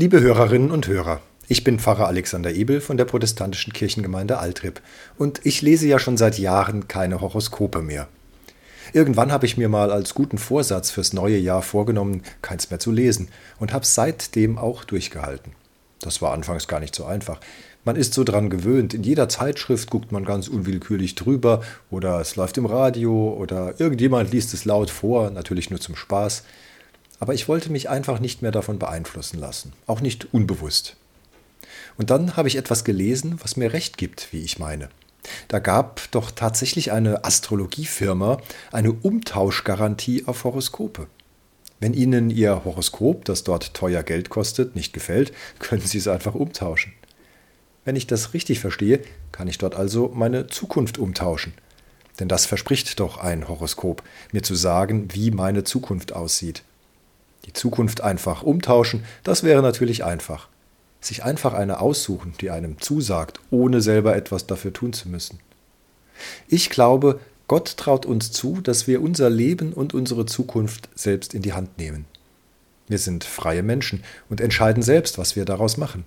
Liebe Hörerinnen und Hörer, ich bin Pfarrer Alexander Ebel von der protestantischen Kirchengemeinde Altrip und ich lese ja schon seit Jahren keine Horoskope mehr. Irgendwann habe ich mir mal als guten Vorsatz fürs neue Jahr vorgenommen, keins mehr zu lesen und habe seitdem auch durchgehalten. Das war anfangs gar nicht so einfach. Man ist so dran gewöhnt. In jeder Zeitschrift guckt man ganz unwillkürlich drüber oder es läuft im Radio oder irgendjemand liest es laut vor, natürlich nur zum Spaß. Aber ich wollte mich einfach nicht mehr davon beeinflussen lassen, auch nicht unbewusst. Und dann habe ich etwas gelesen, was mir recht gibt, wie ich meine. Da gab doch tatsächlich eine Astrologiefirma eine Umtauschgarantie auf Horoskope. Wenn Ihnen Ihr Horoskop, das dort teuer Geld kostet, nicht gefällt, können Sie es einfach umtauschen. Wenn ich das richtig verstehe, kann ich dort also meine Zukunft umtauschen. Denn das verspricht doch ein Horoskop, mir zu sagen, wie meine Zukunft aussieht. Die Zukunft einfach umtauschen, das wäre natürlich einfach. Sich einfach eine aussuchen, die einem zusagt, ohne selber etwas dafür tun zu müssen. Ich glaube, Gott traut uns zu, dass wir unser Leben und unsere Zukunft selbst in die Hand nehmen. Wir sind freie Menschen und entscheiden selbst, was wir daraus machen,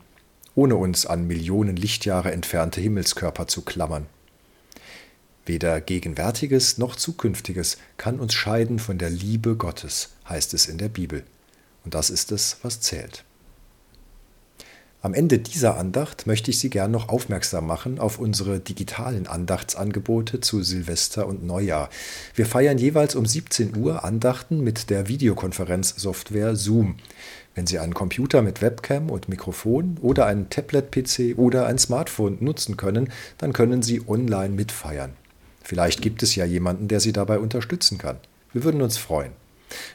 ohne uns an Millionen Lichtjahre entfernte Himmelskörper zu klammern. Weder Gegenwärtiges noch Zukünftiges kann uns scheiden von der Liebe Gottes, heißt es in der Bibel. Und das ist es, was zählt. Am Ende dieser Andacht möchte ich Sie gern noch aufmerksam machen auf unsere digitalen Andachtsangebote zu Silvester und Neujahr. Wir feiern jeweils um 17 Uhr Andachten mit der Videokonferenzsoftware Zoom. Wenn Sie einen Computer mit Webcam und Mikrofon oder einen Tablet-PC oder ein Smartphone nutzen können, dann können Sie online mitfeiern. Vielleicht gibt es ja jemanden, der Sie dabei unterstützen kann. Wir würden uns freuen.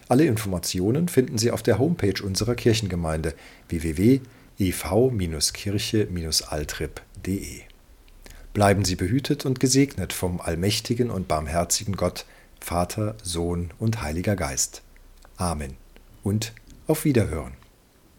Alle Informationen finden Sie auf der Homepage unserer Kirchengemeinde www.ev-kirche-altrip.de. Bleiben Sie behütet und gesegnet vom allmächtigen und barmherzigen Gott, Vater, Sohn und Heiliger Geist. Amen und auf Wiederhören.